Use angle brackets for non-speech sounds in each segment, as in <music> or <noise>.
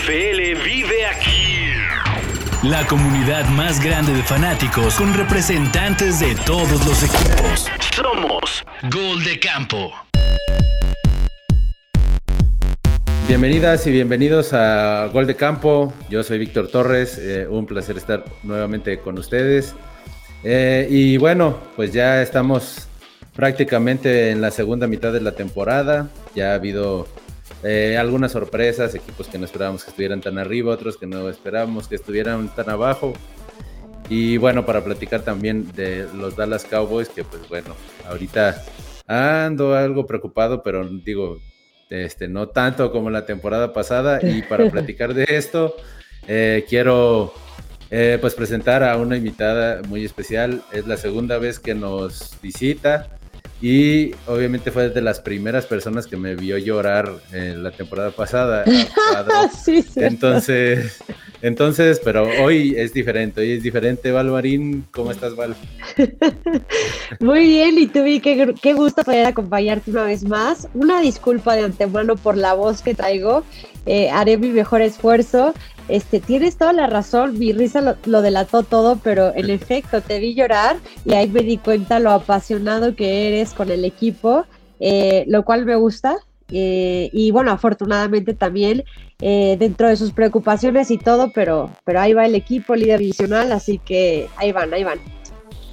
NFL vive aquí. La comunidad más grande de fanáticos con representantes de todos los equipos. Somos Gol de Campo. Bienvenidas y bienvenidos a Gol de Campo. Yo soy Víctor Torres. eh, un placer estar nuevamente con ustedes. Eh, y bueno, pues ya estamos prácticamente en la segunda mitad de la temporada. Ya ha habido eh, algunas sorpresas, equipos que no esperábamos que estuvieran tan arriba, otros que no esperábamos que estuvieran tan abajo. Y bueno, para platicar también de los Dallas Cowboys, que pues bueno, ahorita ando algo preocupado, pero digo, este, no tanto como la temporada pasada. Y para <laughs> platicar de esto, eh, quiero eh, pues presentar a una invitada muy especial. Es la segunda vez que nos visita y obviamente fue de las primeras personas que me vio llorar en la temporada pasada. <laughs> sí. Entonces, entonces, pero hoy es diferente, hoy es diferente. Valvarín, ¿cómo estás, Val? <laughs> Muy bien, y tú, Vi, qué, qué gusto poder acompañarte una vez más. Una disculpa de antemano por la voz que traigo. Eh, haré mi mejor esfuerzo. Este, tienes toda la razón, mi risa lo, lo, delató todo, pero en efecto te vi llorar y ahí me di cuenta lo apasionado que eres con el equipo, eh, lo cual me gusta. Eh, y bueno, afortunadamente también eh, dentro de sus preocupaciones y todo, pero, pero ahí va el equipo líder divisional, así que ahí van, ahí van.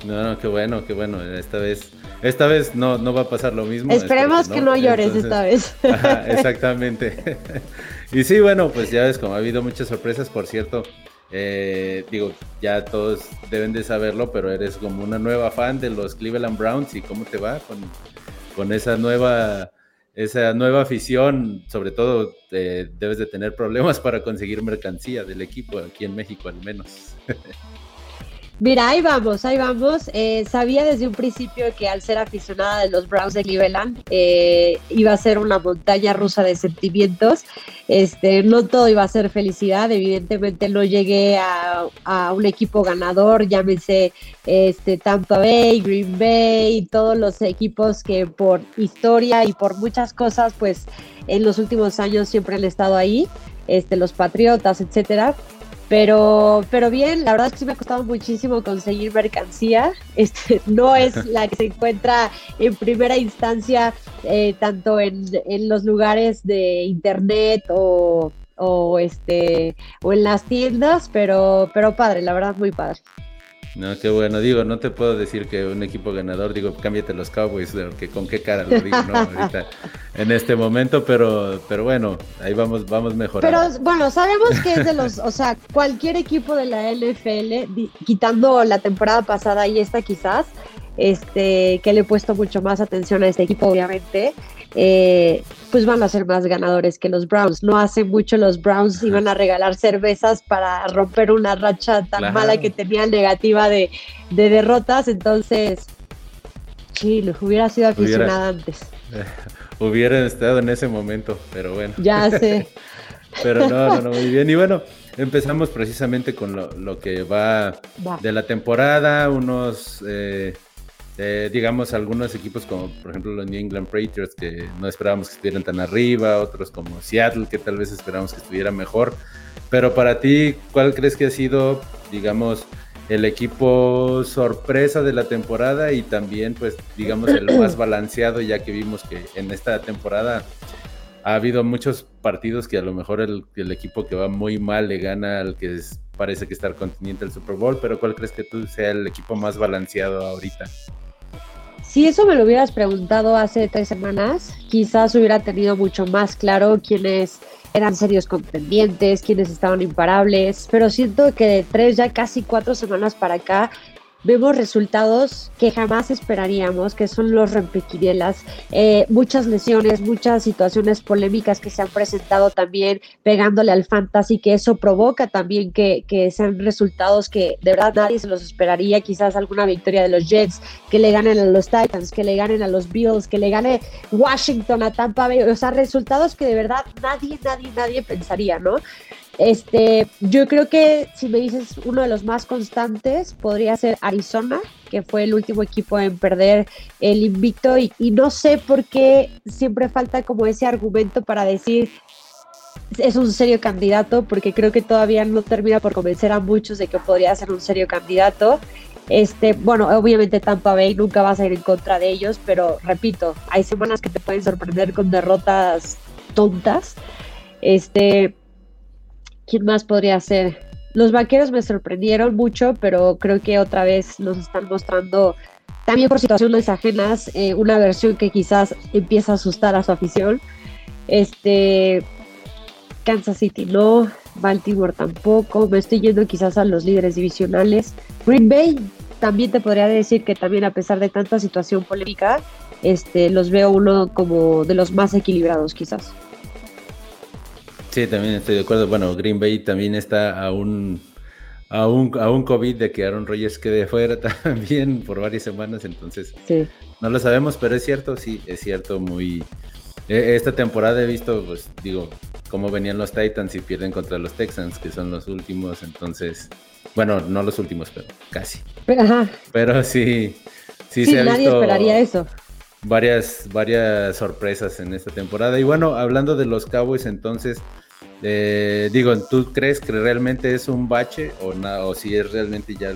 No, no, qué bueno, qué bueno. Esta vez, esta vez no, no va a pasar lo mismo. Esperemos que no, que no llores Entonces, esta vez. Ajá, exactamente. <laughs> y sí, bueno, pues ya ves, como ha habido muchas sorpresas, por cierto. Eh, digo, ya todos deben de saberlo, pero eres como una nueva fan de los Cleveland Browns y cómo te va con, con esa nueva esa nueva afición, sobre todo eh, debes de tener problemas para conseguir mercancía del equipo aquí en México al menos. <laughs> Mira, ahí vamos, ahí vamos. Eh, sabía desde un principio que al ser aficionada de los Browns de Cleveland eh, iba a ser una montaña rusa de sentimientos. Este, no todo iba a ser felicidad. Evidentemente no llegué a, un equipo ganador, llámese este, Tampa Bay, Green Bay, todos los equipos que por historia y por muchas cosas, pues en los últimos años siempre han estado ahí. Este, los Patriotas, etcétera pero, pero bien, la verdad es que sí me ha costado muchísimo conseguir mercancía. <laughs> Este, no es <laughs> la que se encuentra en primera instancia, eh, tanto en, en, los lugares de internet o, o, este, o en las tiendas, pero, pero padre, la verdad muy padre. No, qué bueno. Digo, no te puedo decir que un equipo ganador, digo, cámbiate los Cowboys, que con qué cara lo digo, ¿no? <laughs> Ahorita, en este momento, pero, pero bueno, ahí vamos, vamos mejorando. Pero bueno, sabemos que es de los, o sea, cualquier equipo de la NFL, quitando la temporada pasada y esta quizás, este, que le he puesto mucho más atención a este equipo, obviamente, eh, pues van a ser más ganadores que los Browns. No hace mucho los Browns iban a regalar cervezas para romper una racha tan claro. mala que tenían negativa de, de, derrotas, entonces, sí, hubiera sido aficionada antes. Eh, <laughs> hubieran estado en ese momento, pero bueno. Ya sé. <laughs> pero no, no, no, muy bien. Y bueno, empezamos precisamente con lo, lo que va, va, de la temporada, unos... Eh, eh, digamos, algunos equipos como por ejemplo los New England Patriots que no esperábamos que estuvieran tan arriba, otros como Seattle que tal vez esperábamos que estuviera mejor. Pero para ti, ¿cuál crees que ha sido, digamos, el equipo sorpresa de la temporada y también, pues, digamos, el más <clears throat> balanceado, ya que vimos que en esta temporada ha habido muchos partidos que a lo mejor el, el equipo que va muy mal le gana al que es, parece que está al Super Bowl, pero ¿cuál crees que tú sea el equipo más balanceado ahorita? Si eso me lo hubieras preguntado hace tres semanas, quizás hubiera tenido mucho más claro quiénes eran serios contendientes, quiénes estaban imparables, pero siento que de tres, ya casi cuatro semanas para acá, vemos resultados que jamás esperaríamos, que son los rompequinielas, eh, muchas lesiones, muchas situaciones polémicas que se han presentado también pegándole al fantasy, que eso provoca también que, que, sean resultados que de verdad nadie se los esperaría, quizás alguna victoria de los Jets, que le ganen a los Titans, que le ganen a los Bills, que le gane Washington a Tampa Bay, o sea, resultados que de verdad nadie, nadie, nadie pensaría, ¿no? Este, yo creo que si me dices uno de los más constantes podría ser Arizona, que fue el último equipo en perder el invicto y, no sé por qué siempre falta como ese argumento para decir es un serio candidato porque creo que todavía no termina por convencer a muchos de que podría ser un serio candidato. Este, bueno, obviamente Tampa Bay nunca va a ir en contra de ellos, pero repito, hay semanas que te pueden sorprender con derrotas tontas. Este, ¿quién más podría ser? Los vaqueros me sorprendieron mucho, pero creo que otra vez nos están mostrando, también por situaciones ajenas, eh, una versión que quizás empieza a asustar a su afición. Este, Kansas City no, Baltimore tampoco, me estoy yendo quizás a los líderes divisionales. Green Bay también te podría decir que también a pesar de tanta situación polémica, este, los veo uno como de los más equilibrados quizás. Sí, también estoy de acuerdo. Bueno, Green Bay también está a un, a un, a un COVID de que Aaron Rodgers quede fuera <laughs> también por varias semanas, entonces no lo sabemos, pero es cierto, sí, es cierto, muy... E, esta temporada he visto, pues digo, cómo venían los Titans y pierden contra los Texans, que son los últimos, entonces, bueno, no los últimos, pero casi. Pero, sí, sí, se ha nadie esperaría eso. Varias, varias sorpresas en esta temporada. Y bueno, hablando de los Cowboys, entonces, eh, digo, ¿tú crees que realmente es un bache o, o si es realmente ya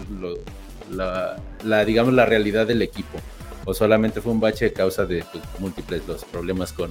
la, digamos, la realidad del equipo? ¿O solamente fue un bache a causa de pues, múltiples los problemas con,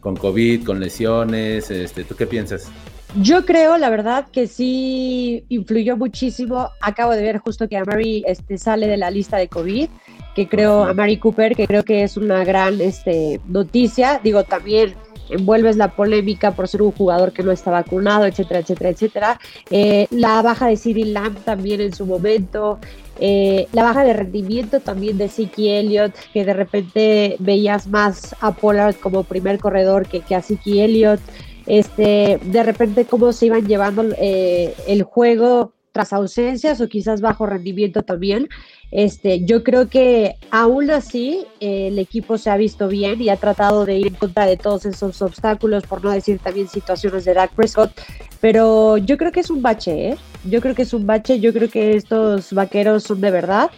con COVID, con lesiones? Este, ¿Tú qué piensas? Yo creo, la verdad, que sí influyó muchísimo. Acabo de ver justo que Amari este, sale de la lista de COVID, que creo, a Mary Cooper, que creo que es una gran este, noticia. Digo, también envuelves la polémica por ser un jugador que no está vacunado, etcétera, etcétera, etcétera. Eh, la baja de Cyril Lamb también en su momento. Eh, la baja de rendimiento también de Siki Elliott, que de repente veías más a Pollard como primer corredor que, que a Siki Elliott. Este, de repente cómo se iban llevando eh, el juego tras ausencias o quizás bajo rendimiento también. Este, yo creo que aún así el equipo se ha visto bien y ha tratado de ir en contra de todos esos obstáculos, por no decir también situaciones de Dak Prescott, pero yo creo que es un bache, ¿eh? Yo creo que es un bache, yo creo que estos vaqueros son de verdad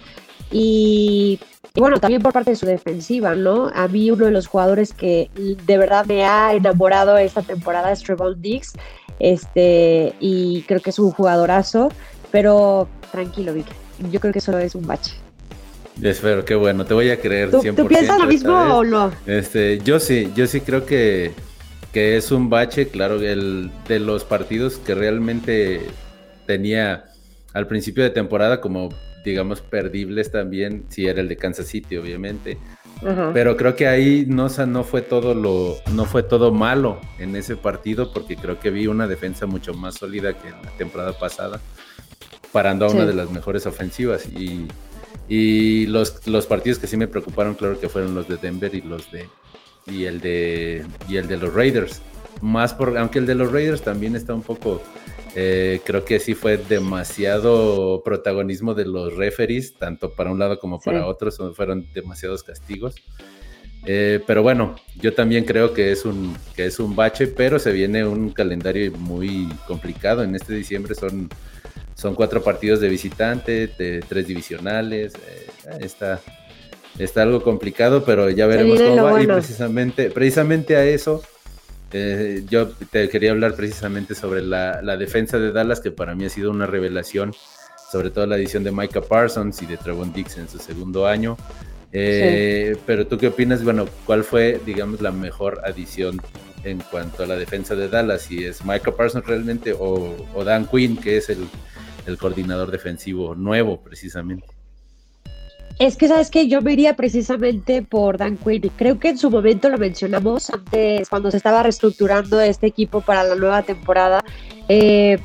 y, bueno, también por parte de su defensiva, ¿no? A mí uno de los jugadores que de verdad me ha enamorado esta temporada es Trevon Diggs, este, y creo que es un jugadorazo, pero tranquilo, Vic yo creo que solo es un bache. Espero, qué bueno, te voy a creer. ¿Tú, ¿tú piensas lo mismo o no? Este, yo sí, yo sí creo que, que es un bache, claro, el, de los partidos que realmente tenía al principio de temporada como, digamos, perdibles también, si era el de Kansas City, obviamente. Pero creo que ahí no, no fue todo lo, no fue todo malo en ese partido, porque creo que vi una defensa mucho más sólida que en la temporada pasada parando a una de las mejores ofensivas. Y, y los, los partidos que sí me preocuparon, claro que fueron los de Denver y los de y el de y el de los Raiders. Más por, aunque el de los Raiders también está un poco, eh, creo que sí fue demasiado protagonismo de los referees, tanto para un lado como para otro, fueron demasiados castigos. Eh, pero bueno, yo también creo que es un que es un bache, pero se viene un calendario muy complicado. En este diciembre son son cuatro partidos de visitante, de tres divisionales. Eh, está, está algo complicado, pero ya veremos cómo va. Y precisamente, precisamente a eso, eh, yo te quería hablar precisamente sobre la, defensa de Dallas, que para mí ha sido una revelación, sobre todo la edición de Micah Parsons y de Trevon Dix en su segundo año. Eh, pero tú qué opinas, bueno, ¿cuál fue, digamos, la mejor adición en cuanto a la defensa de Dallas? Si es Micah Parsons realmente o Dan Quinn, que es el, el coordinador defensivo nuevo, precisamente. Es que, ¿sabes que Yo me iría precisamente por Dan Quinn. Creo que en su momento lo mencionamos antes, cuando se estaba reestructurando este equipo para la nueva temporada. Eh,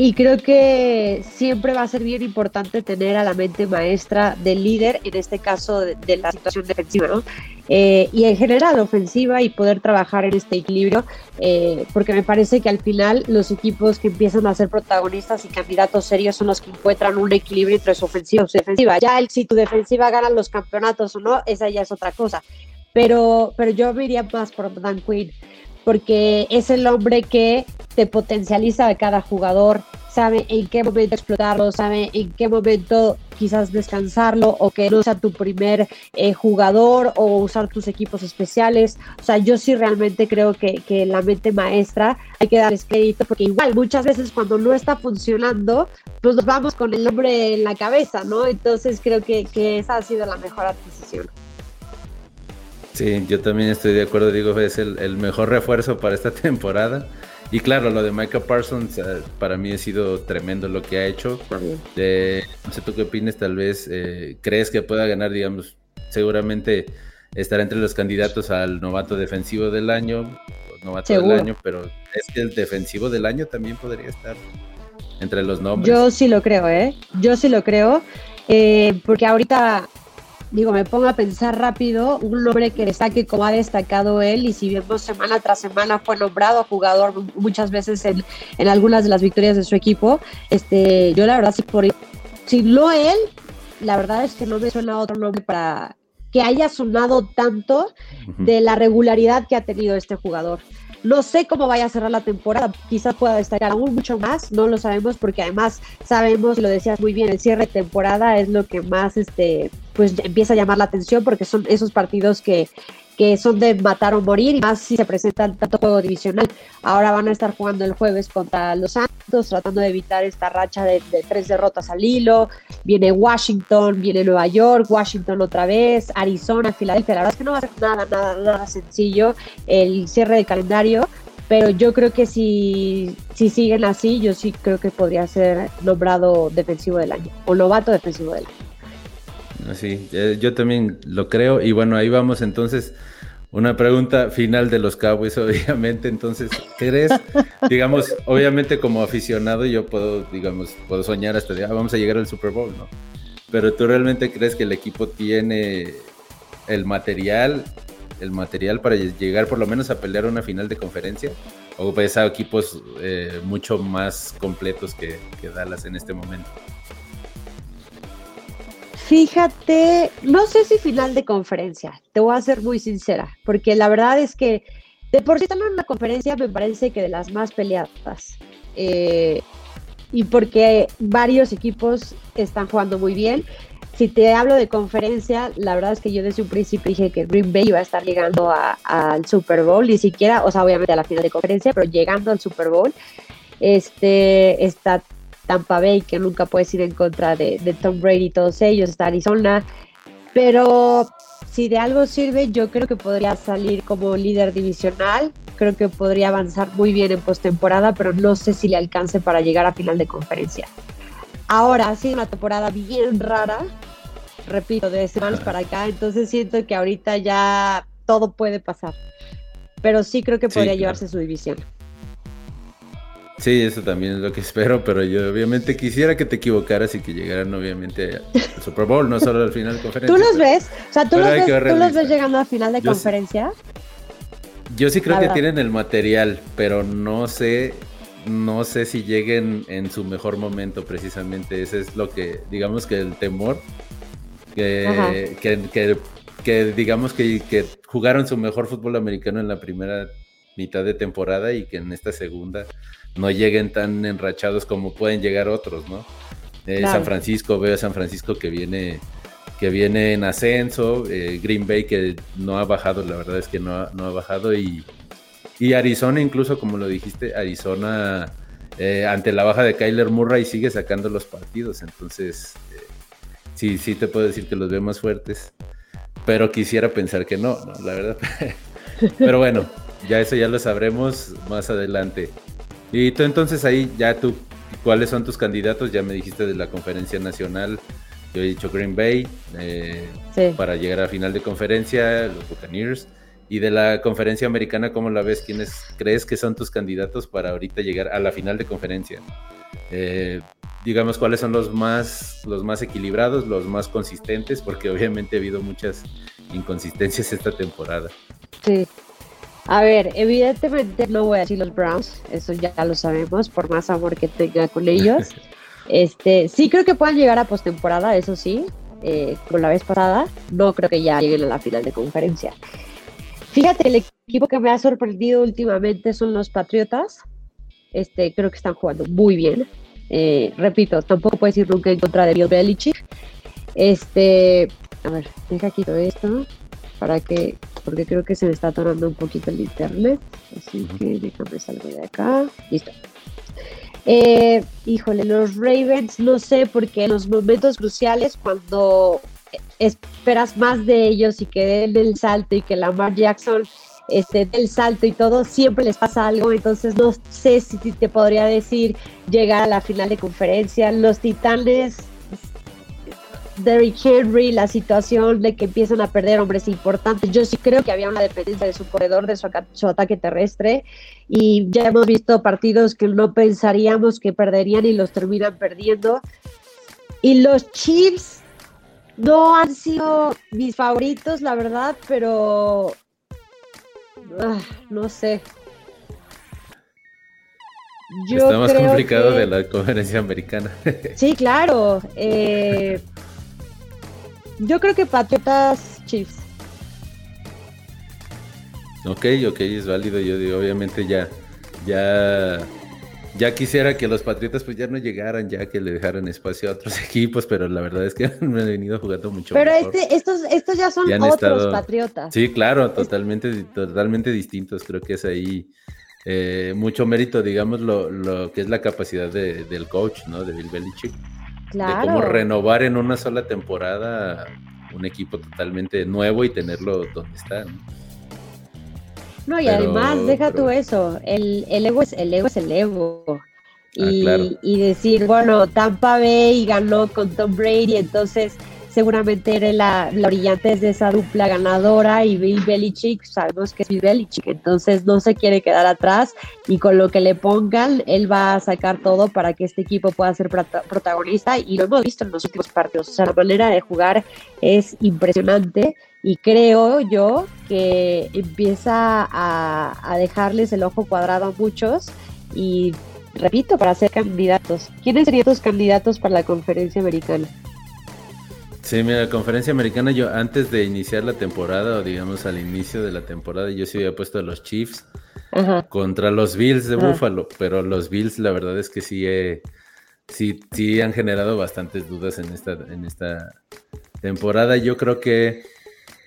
y creo que siempre va a ser bien importante tener a la mente maestra del líder, en este caso de, la situación defensiva, ¿no? Eh, y en general ofensiva y poder trabajar en este equilibrio, eh, porque me parece que al final los equipos que empiezan a ser protagonistas y candidatos serios son los que encuentran un equilibrio entre su ofensiva y su defensiva. Ya el, si tu defensiva gana los campeonatos o no, esa ya es otra cosa. Pero, pero yo me iría más por Dan Quinn porque es el hombre que te potencializa a cada jugador, sabe en qué momento explotarlo, sabe en qué momento quizás descansarlo o que no tu primer eh, jugador o usar tus equipos especiales. O sea, yo sí realmente creo que, la mente maestra hay que darles crédito porque igual muchas veces cuando no está funcionando, pues nos vamos con el nombre en la cabeza, ¿no? Entonces creo que, que esa ha sido la mejor adquisición. Sí, yo también estoy de acuerdo, digo, es el, el mejor refuerzo para esta <laughs> temporada. Y claro, lo de Micah Parsons eh, para mí ha sido tremendo lo que ha hecho. Eh, no sé tú qué opinas, tal vez eh, crees que pueda ganar, digamos, seguramente estará entre los candidatos al novato defensivo del año, novato del año, pero es que el defensivo del año también podría estar entre los nombres. Yo sí lo creo, ¿eh? Yo sí lo creo, porque ahorita digo, me pongo a pensar rápido, un nombre que destaque como ha destacado él y si vemos semana tras semana fue nombrado jugador muchas veces en, en algunas de las victorias de su equipo, este, yo la verdad sí por si no él, la verdad es que no me suena otro nombre para que haya sonado tanto de la regularidad que ha tenido este jugador. No sé cómo vaya a cerrar la temporada, quizás pueda destacar aún mucho más, no lo sabemos porque además sabemos, lo decías muy bien, el cierre de temporada es lo que más este pues empieza a llamar la atención porque son esos partidos que, que son de matar o morir y más si se presentan tanto juego divisional. Ahora van a estar jugando el jueves contra los Santos, tratando de evitar esta racha de, tres derrotas al hilo. Viene Washington, viene Nueva York, Washington otra vez, Arizona, Filadelfia. La verdad es que no va a ser nada, nada, nada sencillo el cierre de calendario. Pero yo creo que si, si siguen así, yo sí creo que podría ser nombrado defensivo del año o novato defensivo del año. Sí, yo también lo creo. Y bueno, ahí vamos entonces. Una pregunta final de los Cowboys, <laughs> obviamente. Entonces, ¿crees? digamos, obviamente como aficionado yo puedo, digamos, puedo soñar hasta de, ah, vamos a llegar al Super Bowl, ¿no? Pero tú realmente crees que el equipo tiene el material, el material para llegar por lo menos a pelear una final de conferencia? ¿O ves a equipos eh, mucho más completos que Dallas en este momento? Fíjate, no sé si final de conferencia, te voy a ser muy sincera, porque la verdad es que de por sí en una conferencia me parece que de las más peleadas. Eh, y porque varios equipos están jugando muy bien. Si te hablo de conferencia, la verdad es que yo desde un principio dije que Green Bay iba a estar llegando al Super Bowl, ni siquiera, o sea, obviamente a la final de conferencia, pero llegando al Super Bowl. Este está Tampa Bay, que nunca puedes ir en contra de, Tom Brady y todos ellos, está Arizona, pero si de algo sirve, yo creo que podría salir como líder divisional, creo que podría avanzar muy bien en postemporada, pero no sé si le alcance para llegar a final de conferencia. Ahora ha sido una temporada bien rara, repito, de semanas para acá, entonces siento que ahorita ya todo puede pasar, pero sí creo que podría llevarse su división. Sí, eso también es lo que <laughs> espero, pero yo obviamente quisiera que te equivocaras y que llegaran obviamente al Super Bowl, no solo al final de conferencia. ¿Tú los ves? O sea, ¿tú, los ves, ¿tú los ves, llegando al final de conferencia? yo sí creo que tienen el material, pero no sé, no sé si lleguen en su mejor momento precisamente. Ese es lo que, digamos que el temor, que, que, que, digamos que, que jugaron su mejor fútbol americano en la primera mitad de temporada y que en esta segunda no lleguen tan enrachados como pueden llegar otros, ¿no? Eh, San Francisco, veo a San Francisco que viene, que viene en ascenso, eh, Green Bay que no ha bajado, la verdad es que no ha, no ha bajado y, y, Arizona incluso como lo dijiste, Arizona eh, ante la baja de Kyler Murray sigue sacando los partidos, entonces sí, sí te puedo decir que los veo más fuertes, pero quisiera pensar que no, no la verdad. <laughs> pero bueno, ya eso ya lo sabremos más adelante. Y tú entonces ahí ya tú, ¿cuáles son tus candidatos? Ya me dijiste de la conferencia nacional, yo he dicho Green Bay, eh, para llegar a final de conferencia, los Buccaneers. Y de la conferencia americana, ¿cómo la ves? ¿Quiénes crees que son tus candidatos para ahorita llegar a la final de conferencia? Eh, digamos, ¿cuáles son los más, los más equilibrados, los más consistentes? Porque obviamente ha habido muchas inconsistencias esta temporada. Sí, a ver, evidentemente no voy a decir los Browns, eso ya lo sabemos, por más amor que tenga con ellos. <laughs> Este, sí creo que puedan llegar a postemporada, eso sí, eh, con la vez pasada. No creo que ya lleguen a la final de conferencia. Fíjate, el equipo que me ha sorprendido últimamente son los Patriotas. Este, creo que están jugando muy bien. Eh, repito, tampoco puedes ir nunca en contra de Bill Belichick. Este, a ver, deja quito esto para que, porque creo que se me está atorando un poquito el internet. Así que déjame salgo de acá. Listo. Eh, híjole, los Ravens, no sé, porque en los momentos cruciales, cuando esperas más de ellos y que den el salto y que Lamar Jackson este, del salto y todo, siempre les pasa algo, entonces no sé si te podría decir llegar a la final de conferencia. Los Titanes, Derrick Henry, la situación de que empiezan a perder hombres importantes, yo sí creo que había una dependencia de su corredor, de su, su ataque terrestre, y ya hemos visto partidos que no pensaríamos que perderían y los terminan perdiendo. Y los Chiefs no han sido mis favoritos, la verdad, pero Ah, no sé. Está más complicado de la conferencia americana. <laughs> sí, claro. Eh, yo creo que Patriotas Chiefs. Ok, ok, es válido. Yo digo, obviamente ya, ya ya quisiera que los Patriotas pues ya no llegaran, ya que le dejaran espacio a otros <laughs> equipos, pero la verdad es que <laughs> me han venido jugando mucho Pero este, estos, estos ya son otros Patriotas. Sí, claro, totalmente, totalmente distintos. Creo que es ahí eh, mucho mérito, digamos, lo, lo, que es la capacidad del coach, ¿no? De Bill Belichick. Claro. De cómo renovar en una sola temporada un equipo totalmente nuevo y tenerlo donde está, ¿no? No, y además, deja tú eso, el, el, ego es el ego es el ego. Ah, y, y, decir, bueno, Tampa Bay ganó con Tom Brady, entonces seguramente era la, la brillante de esa dupla ganadora y Bill Belichick, sabemos que es Bill Belichick, entonces no se quiere quedar atrás y con lo que le pongan, él va a sacar todo para que este equipo pueda ser protagonista y lo hemos visto en los últimos partidos, o sea, la manera de jugar es impresionante y creo yo que empieza a, dejarles el ojo cuadrado a muchos y repito, para ser candidatos. ¿Quiénes serían tus candidatos para la conferencia americana? Sí, mira, la conferencia americana yo antes de iniciar la temporada o digamos al inicio de la temporada yo sí había puesto a los Chiefs contra los Bills de Buffalo, pero los Bills la verdad es que sí, sí, sí han generado bastantes dudas en esta, en esta temporada. Yo creo que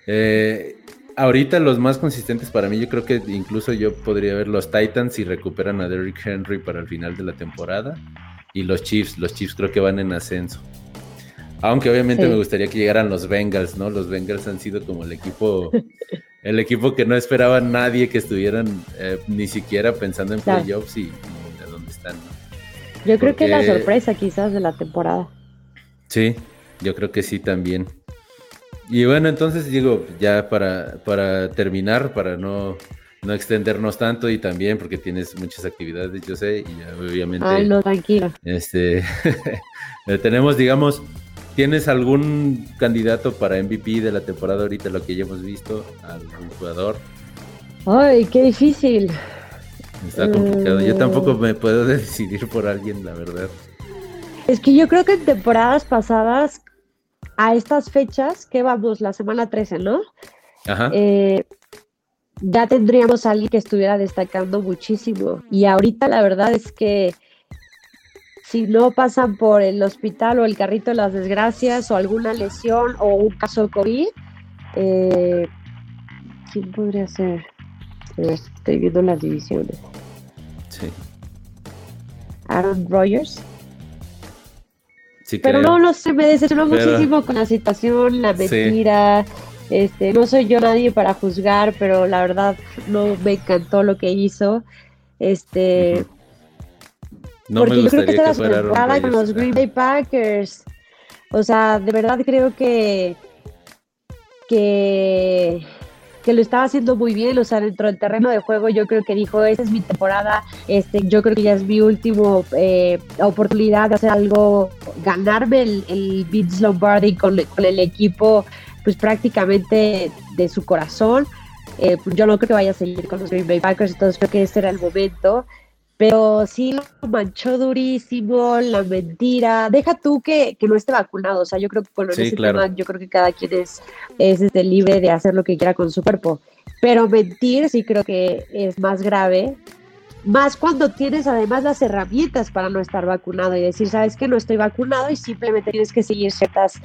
eh, ahorita los más consistentes para mí, yo creo que incluso yo podría ver los Titans si recuperan a Derrick Henry para el final de la temporada. Y los Chiefs, los Chiefs creo que van en ascenso. Aunque obviamente me gustaría que llegaran los Bengals, ¿no? Los Bengals han sido como el equipo, el equipo que no esperaba nadie que estuvieran eh, ni siquiera pensando en playoffs y, de dónde están. Yo creo que es la sorpresa quizás de la temporada. Sí, yo creo que sí también. Y bueno, entonces digo, ya para, para terminar, para no, no extendernos tanto y también porque tienes muchas actividades, yo sé, y obviamente... Ay, no, tranquilo. Este, <laughs> tenemos, digamos, ¿tienes algún candidato para MVP de la temporada ahorita, lo que ya hemos visto? ¿Algún jugador? Ay, qué difícil. Está complicado. Yo tampoco me puedo <laughs> decidir por alguien, la verdad. Es que yo creo que en temporadas pasadas a estas fechas, que vamos, la semana 13, ¿no? Ajá. Eh, ya tendríamos a alguien que estuviera destacando muchísimo. Y ahorita la verdad es que si no pasan por el hospital o el carrito de las desgracias o alguna lesión o un caso de COVID, eh, ¿quién podría ser? Estoy viendo las divisiones. Sí. Aaron Rodgers pero no, no sé, me decepcionó muchísimo con la situación, la mentira. Este, no soy yo nadie para juzgar, pero la verdad no me encantó lo que hizo. Este, no porque yo creo que está la con los Green Bay Packers. O sea, de verdad creo que que que lo estaba haciendo muy bien, o sea, dentro del terreno de juego yo creo que dijo, esa es mi temporada, este, yo creo que ya es mi última eh, oportunidad de hacer algo, ganarme el, el Vince Lombardi con, el equipo, pues prácticamente de su corazón. Eh, yo no creo que vaya a seguir con los Green Bay Packers, entonces creo que este era el momento pero sí lo manchó durísimo, la mentira. Deja tú que, no esté vacunado. O sea, yo creo que con ese tema, yo creo que cada quien es, es este, libre de hacer lo que quiera con su cuerpo. Pero mentir sí creo que es más grave. más cuando tienes además las herramientas para no estar vacunado y decir, sabes que no estoy vacunado y simplemente tienes que seguir ciertas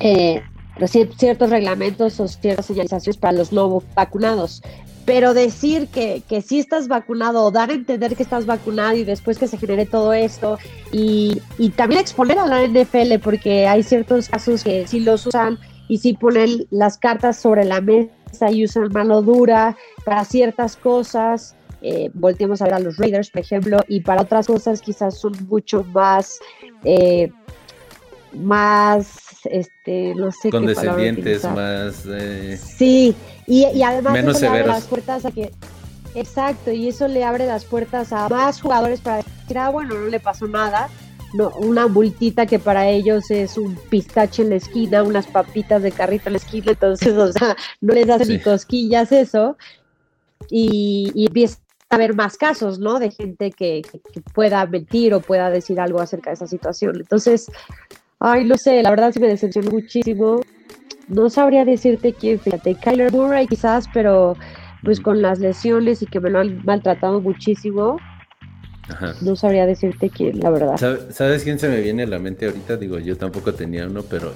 eh, ciertos reglamentos o ciertas señalizaciones para los no vacunados. Pero decir que, que sí estás vacunado o dar a entender que estás vacunado y después que se genere todo esto y, y también exponer a la NFL porque hay ciertos casos que sí los usan y sí ponen las cartas sobre la mesa y usan mano dura para ciertas cosas. Eh, a ver a los Raiders, por ejemplo, y para otras cosas quizás son mucho más, eh, más, este, no sé Condescendientes, más... Eh, sí, y, además menos eso le abre las puertas a que... Exacto, y eso le abre las puertas a más jugadores para decir, ah, bueno, no le pasó nada, no, una multita que para ellos es un pistache en la esquina, unas papitas de carrito en la esquina, entonces, o sea, no les hacen ni cosquillas eso, y, y empieza a haber más casos, ¿no? De gente que, pueda mentir o pueda decir algo acerca de esa situación. Entonces, ay, no sé, la verdad sí me decepcionó muchísimo. No sabría decirte quién, fíjate, Kyler Murray quizás, pero pues con las lesiones y que me lo han maltratado muchísimo, no sabría decirte quién, la verdad. ¿Sabes quién se me viene a la mente ahorita? Digo, yo tampoco tenía uno, pero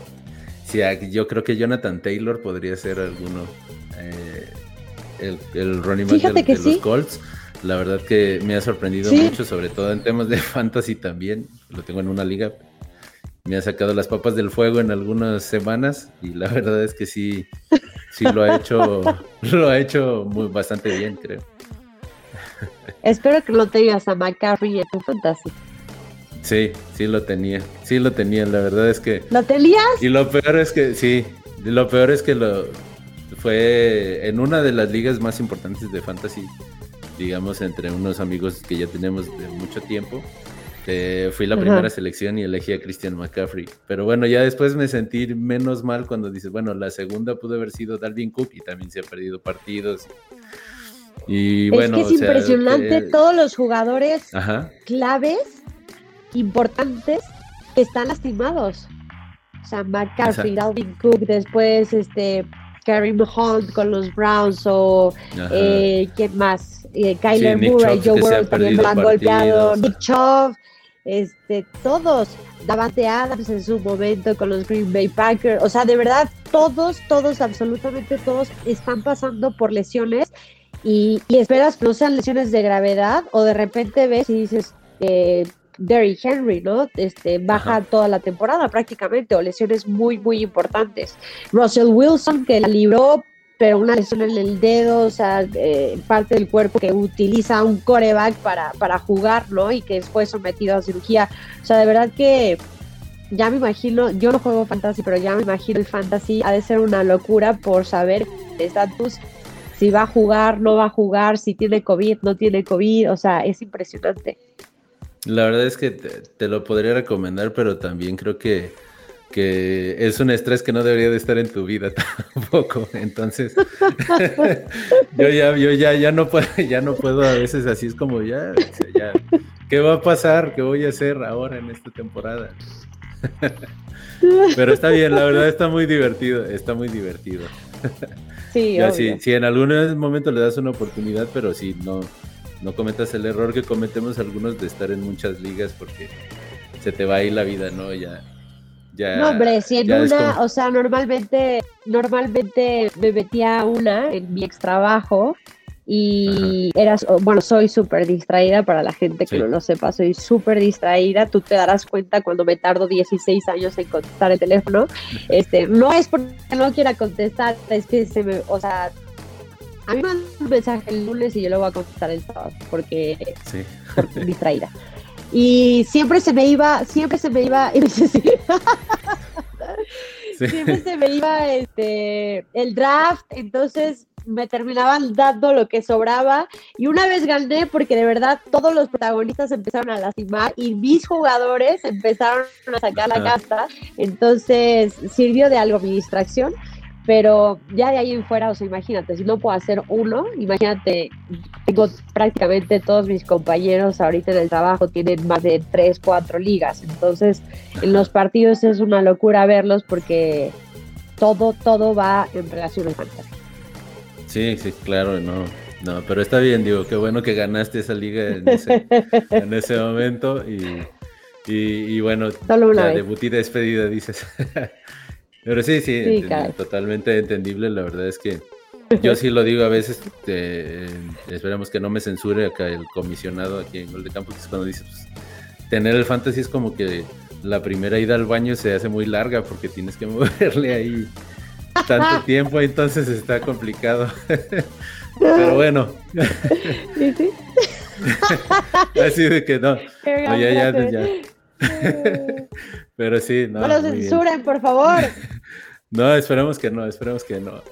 sí, yo creo que Jonathan Taylor podría ser alguno. Eh, el, el running back de, los Colts. La verdad que me ha sorprendido mucho, sobre todo en temas de <laughs> fantasy también. Lo tengo en una liga. Me ha sacado las papas del fuego en algunas semanas y la verdad es que sí, sí lo ha hecho, <laughs> lo ha hecho muy bastante bien, creo. Espero que lo tengas a McCaffrey en tu fantasy. Sí, sí lo tenía, sí lo tenía, la verdad es que... ¿Lo tenías? Y lo peor es que, sí, lo peor es que lo fue en una de las ligas más importantes de fantasy digamos, entre unos amigos que ya tenemos de mucho tiempo. Fui la primera selección y elegí a Christian McCaffrey. Pero bueno, ya después me sentí menos mal cuando dices, bueno, la segunda pudo haber sido Dalvin Cook y también se ha perdido partidos. Y bueno, es que es impresionante todos los jugadores claves, importantes, que están lastimados. O sea, McCaffrey, Dalvin Cook, después este Karim Hunt con los Browns o eh, ¿quién más? Eh, Kyler Murray, Joe Burrow también lo han golpeado, Nick Chubb, este, todos, Davante Adams en su momento con los Green Bay Packers, o sea, de verdad, todos, todos, absolutamente todos están pasando por lesiones y, y esperas que no sean lesiones de gravedad o de repente ves y dices, eh, Derrick Henry, ¿no? Este, baja toda la temporada prácticamente, o lesiones muy, muy importantes. Russell Wilson, que la libró, pero una lesión en el dedo, o sea, eh, parte del cuerpo que utiliza un coreback para, para jugar, ¿no? Y que fue sometido a cirugía. O sea, de verdad que ya me imagino, yo no juego fantasy, pero ya me imagino el fantasy ha de ser una locura por saber el estatus, si va a jugar, no va a jugar, si tiene COVID, no tiene COVID, o sea, es impresionante. La verdad es que te, lo podría recomendar, pero también creo que, que, es un estrés que no debería de estar en tu vida <laughs> tampoco. Entonces, <laughs> yo ya, yo ya, ya no puedo, <laughs> ya no puedo a veces así es como ya, ya, ¿qué va a pasar? ¿Qué voy a hacer ahora en esta temporada? pero está bien, la verdad está muy divertido, está muy divertido. Sí, si, si en algún momento le das una oportunidad, pero si no, no cometas el error que cometemos algunos de estar en muchas ligas porque se te va ahí la vida, ¿no? Ya. Ya, no, hombre, si en una, o sea, normalmente, normalmente me metía una en mi ex trabajo y eras, bueno, soy súper distraída para la gente que no lo sepa, soy súper distraída, tú te darás cuenta cuando me tardo 16 años en contestar el teléfono, este, no es porque no quiera contestar, es que se me, o sea, a mí me mandan un mensaje el lunes y yo lo voy a contestar el sábado porque, sí. distraída. <laughs> Y siempre se me iba, siempre se me iba, <laughs> siempre se me iba este, el draft, entonces me terminaban dando lo que sobraba y una vez gané porque de verdad todos los protagonistas empezaron a lastimar y mis jugadores empezaron a sacar la casta, entonces sirvió de algo mi distracción pero ya de ahí en fuera, o sea, imagínate, si no puedo hacer uno, imagínate, tengo prácticamente todos mis compañeros ahorita en el trabajo tienen más de tres, cuatro ligas, entonces en los partidos es una locura verlos porque todo, todo va en relación al fantasy. Sí, sí, claro, no. No, pero está bien, digo, qué bueno que ganaste esa liga en ese, <laughs> en ese momento y, y, bueno, Solo una ya vez. debut y despedida, dices. <laughs> pero sí, sí, totalmente entendible, la verdad es que yo sí lo digo a veces, eh, esperemos que no me censure acá el comisionado aquí en Gol de Campo, que es cuando dice, pues, tener el fantasy es como que la primera ida al baño se hace muy larga porque tienes que <laughs> moverle ahí tanto <laughs> tiempo, entonces está complicado. Pero bueno, <laughs> Sí, sí. así de que no. No, ya, ya, ganas, ya. <laughs> Pero sí, no. No lo censuren, por favor. <laughs> No, esperemos que no, esperemos que no.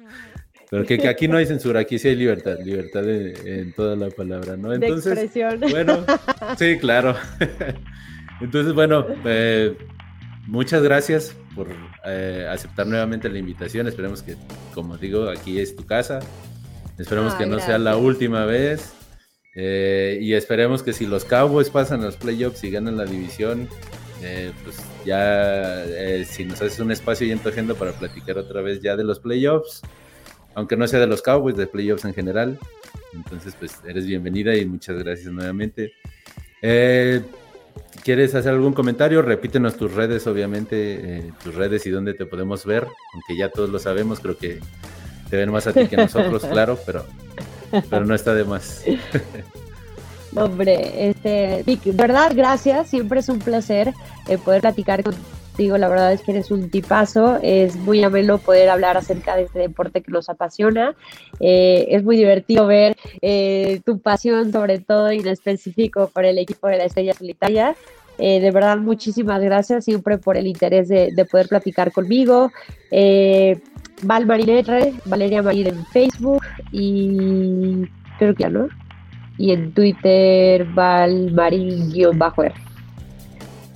<laughs> Pero que, que aquí no hay censura, aquí sí hay libertad, libertad de- en toda la palabra, ¿no? de Entonces, expresión. bueno, sí, claro. Entonces, bueno, eh, muchas gracias por eh, aceptar nuevamente la invitación. Esperemos que, como digo, aquí es tu casa. Esperemos que no sea la última vez. Eh, y esperemos que si los Cowboys pasan los playoffs y ganan la división, eh, pues ya eh, si nos haces un espacio y en tu agenda para platicar otra vez ya de los playoffs, aunque no sea de los Cowboys, de playoffs en general. Entonces, pues eres bienvenida y muchas gracias nuevamente. Eh, ¿Quieres hacer algún comentario? Repítenos tus redes, obviamente, tus redes y dónde te podemos ver, aunque ya todos lo sabemos, creo que te ven más a ti que a nosotros, <laughs> claro, pero, pero no está de más. <laughs> Hombre, este, Vic, verdad, gracias. Siempre es un placer eh, poder platicar contigo. La verdad es que eres un tipazo. Es muy ameno poder hablar acerca de este deporte que nos apasiona. Eh, es muy divertido ver eh, tu pasión, sobre todo y en específico por el equipo de la Estrella Solitaria. Eh, de verdad, muchísimas gracias siempre por el interés de, de poder platicar conmigo. Eh, Val Marin R, Valeria Marin en Facebook y creo que ¿no? y en Twitter valmarin-r.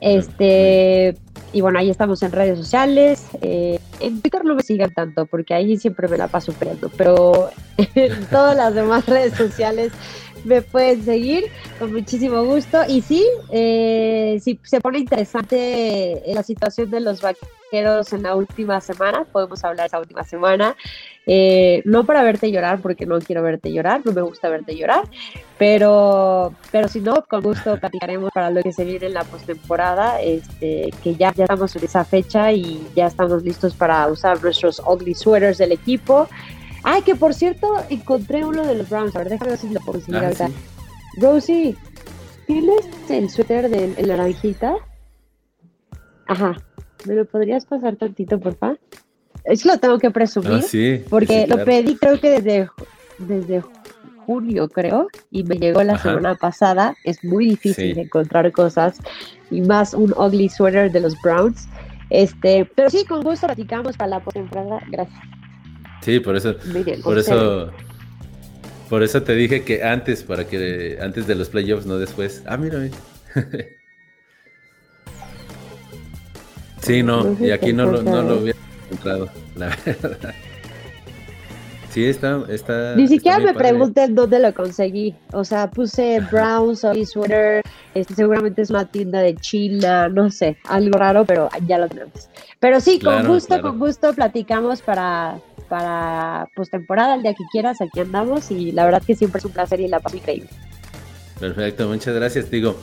Este, y bueno, ahí estamos en redes sociales. eh, en Twitter no me sigan tanto porque ahí siempre me la paso peleando, pero <laughs> en todas las demás redes sociales me pueden seguir con muchísimo gusto. Y sí, eh, si se pone interesante la situación de los vaqueros en la última semana, podemos hablar esa última semana. Eh, no para verte llorar, porque no quiero verte llorar, no me gusta verte llorar, pero, pero si no, con gusto platicaremos para lo que se viene en la postemporada, este, que ya, ya estamos en esa fecha y ya estamos listos para usar nuestros ugly sweaters del equipo. Ay, que por cierto, encontré uno de los Browns, a ver, déjame ver si lo puedo conseguir Ah, ahorita. sí. Rosie, ¿tienes el suéter de el naranjita? Ajá, ¿me lo podrías pasar tantito, por favor? Es que lo tengo que presumir. Ah, sí. Porque sí, lo pedí creo que desde, desde junio, creo, y me llegó la Ajá. semana pasada. Es muy difícil Sí. encontrar cosas, y más un ugly sweater de los Browns. Este, pero sí, con gusto platicamos para la postemporada. Gracias. Sí, por eso, por eso, por eso te dije que antes, para que antes de los playoffs, no después. Ah, mira. mira. <laughs> sí, no, y aquí no lo, no lo hubiera encontrado, la <laughs> verdad. Sí, está, está. Ni siquiera me padre. pregunten dónde lo conseguí. O sea, puse Browns ugly sweater. Este, seguramente es una tienda de China, no sé, algo raro, pero ya lo tenemos. Pero sí, con gusto, claro. con gusto platicamos para, para postemporada, el día que quieras, aquí andamos. Y la verdad que siempre es un placer y la paso increíble. Perfecto, muchas gracias. Digo,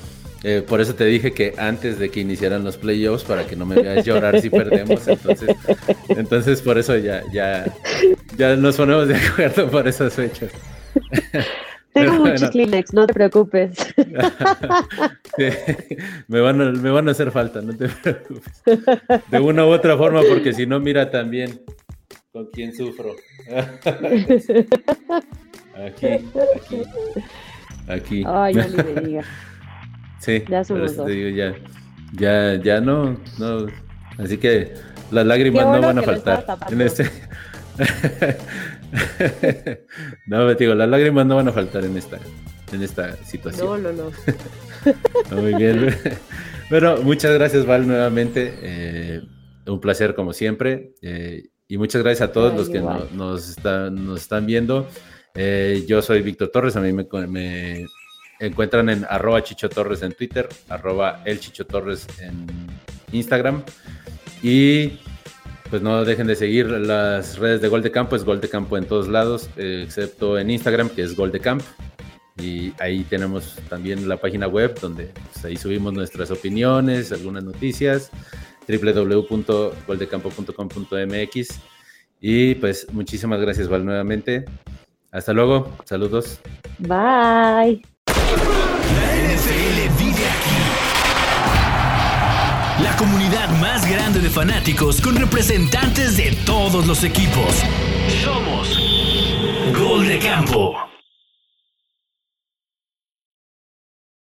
eh, por eso te dije que antes de que iniciaran los playoffs, para que no me veas llorar si perdemos. <laughs> Entonces, entonces por eso ya, ya, ya nos ponemos de acuerdo por esas fechas. Tengo muchos bueno. Kleenex, no te preocupes. <laughs> Sí, me, van a, me van a hacer falta, no te preocupes. De una u otra forma, porque si no, mira también con quién sufro. <laughs> Aquí, aquí, aquí. Ay, ya ni me digas. <laughs> Sí, Ya somos eso dos. te digo, ya, ya, ya no, no. Así que las lágrimas bueno no van a faltar. En este... <laughs> no, te digo, las lágrimas no van a faltar en esta, en esta situación. No, no, no. Muy bien. Bueno, muchas gracias, Val, nuevamente. Eh, un placer, como siempre. Eh, y muchas gracias a todos Ay, los que no- nos, están, nos están viendo. Eh, yo soy Víctor Torres. A mí me, me encuentran en arroba Chicho Torres en Twitter, arroba el Chicho Torres en Instagram. Y pues no dejen de seguir las redes de Gol de Campo, es Gol de Campo en todos lados, eh, excepto en Instagram, que es Gol de Camp. Y ahí tenemos también la página web donde pues, ahí subimos nuestras opiniones, algunas noticias, www.goldecampo.com.mx. Y pues muchísimas gracias Val nuevamente. Hasta luego, saludos. Bye. La NFL vive aquí. La comunidad más grande de fanáticos con representantes de todos los equipos. Somos Gol de Campo.